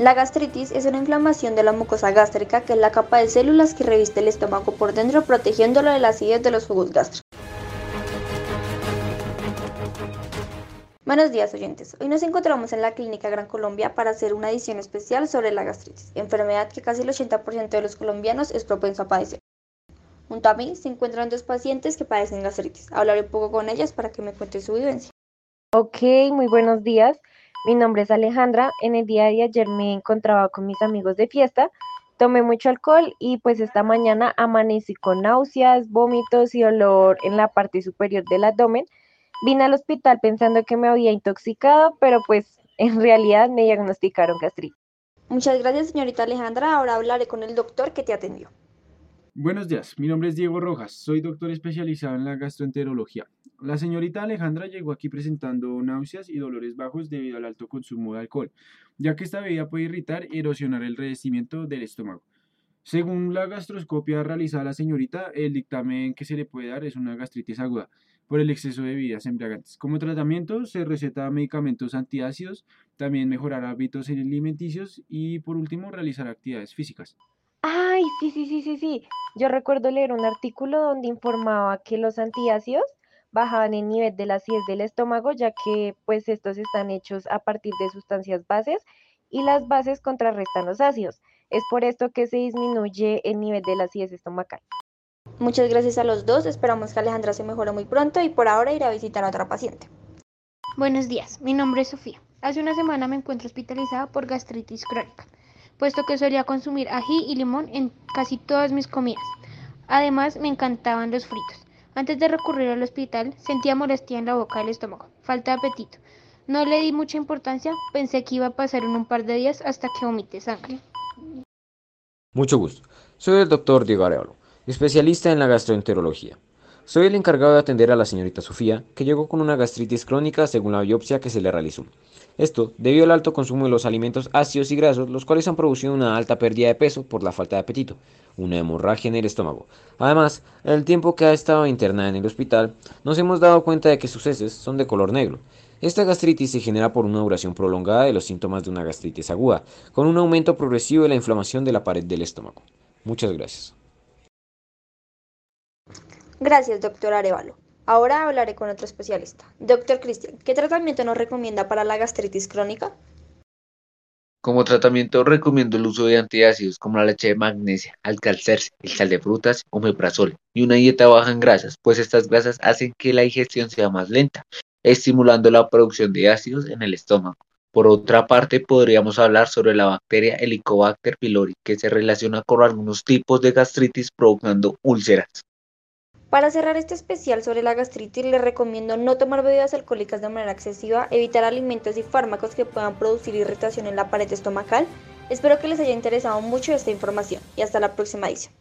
La gastritis es una inflamación de la mucosa gástrica, que es la capa de células que reviste el estómago por dentro, protegiéndolo de la acidez de los jugos gástricos. Buenos días oyentes, hoy nos encontramos en la Clínica Gran Colombia para hacer una edición especial sobre la gastritis, enfermedad que casi el 80% de los colombianos es propenso a padecer. Junto a mí se encuentran dos pacientes que padecen gastritis. Hablaré un poco con ellas para que me cuenten su vivencia. Ok, muy buenos días. Mi nombre es Alejandra. En el día de ayer me encontraba con mis amigos de fiesta. Tomé mucho alcohol y pues esta mañana amanecí con náuseas, vómitos y dolor en la parte superior del abdomen. Vine al hospital pensando que me había intoxicado, pero pues en realidad me diagnosticaron gastritis. Muchas gracias, señorita Alejandra. Ahora hablaré con el doctor que te atendió. Buenos días, mi nombre es Diego Rojas, soy doctor especializado en la gastroenterología. La señorita Alejandra llegó aquí presentando náuseas y dolores bajos debido al alto consumo de alcohol, ya que esta bebida puede irritar y erosionar el revestimiento del estómago. Según la gastroscopia realizada la señorita, el dictamen que se le puede dar es una gastritis aguda por el exceso de bebidas embriagantes. Como tratamiento se receta medicamentos antiácidos, también mejorar hábitos alimenticios y por último realizar actividades físicas. Ay, sí, sí, sí, sí, sí. Yo recuerdo leer un artículo donde informaba que los antiácidos bajaban el nivel de la acidez del estómago, ya que pues estos están hechos a partir de sustancias bases y las bases contrarrestan los ácidos. Es por esto que se disminuye el nivel de la acidez estomacal. Muchas gracias a los dos, esperamos que Alejandra se mejore muy pronto y por ahora iré a visitar a otra paciente. Buenos días, mi nombre es Sofía. Hace una semana me encuentro hospitalizada por gastritis crónica puesto que solía consumir ají y limón en casi todas mis comidas. Además, me encantaban los fritos. Antes de recurrir al hospital, sentía molestia en la boca del estómago, falta de apetito. No le di mucha importancia, pensé que iba a pasar en un par de días hasta que vomité sangre. Mucho gusto. Soy el doctor Diego Arevalo, especialista en la gastroenterología. Soy el encargado de atender a la señorita Sofía, que llegó con una gastritis crónica según la biopsia que se le realizó. Esto debido al alto consumo de los alimentos ácidos y grasos, los cuales han producido una alta pérdida de peso por la falta de apetito, una hemorragia en el estómago. Además, el tiempo que ha estado internada en el hospital, nos hemos dado cuenta de que sus heces son de color negro. Esta gastritis se genera por una duración prolongada de los síntomas de una gastritis aguda, con un aumento progresivo de la inflamación de la pared del estómago. Muchas gracias. Gracias, doctor Arevalo. Ahora hablaré con otro especialista. Doctor Cristian, ¿qué tratamiento nos recomienda para la gastritis crónica? Como tratamiento recomiendo el uso de antiácidos como la leche de magnesia, alcalcerce, el sal de frutas, omeprazol y una dieta baja en grasas, pues estas grasas hacen que la digestión sea más lenta, estimulando la producción de ácidos en el estómago. Por otra parte, podríamos hablar sobre la bacteria Helicobacter pylori, que se relaciona con algunos tipos de gastritis provocando úlceras. Para cerrar este especial sobre la gastritis, les recomiendo no tomar bebidas alcohólicas de manera excesiva, evitar alimentos y fármacos que puedan producir irritación en la pared estomacal. Espero que les haya interesado mucho esta información y hasta la próxima edición.